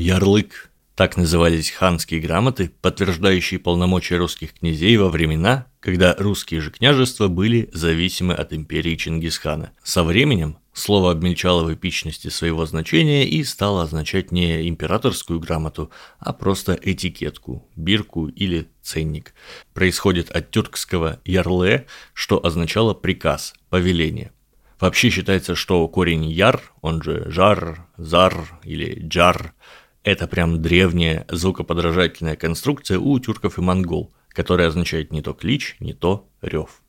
Ярлык. Так назывались ханские грамоты, подтверждающие полномочия русских князей во времена, когда русские же княжества были зависимы от империи Чингисхана. Со временем слово обмельчало в эпичности своего значения и стало означать не императорскую грамоту, а просто этикетку, бирку или ценник. Происходит от тюркского «ярле», что означало «приказ», «повеление». Вообще считается, что корень яр, он же жар, зар или джар, это прям древняя звукоподражательная конструкция у тюрков и монгол, которая означает не то клич, не то рев.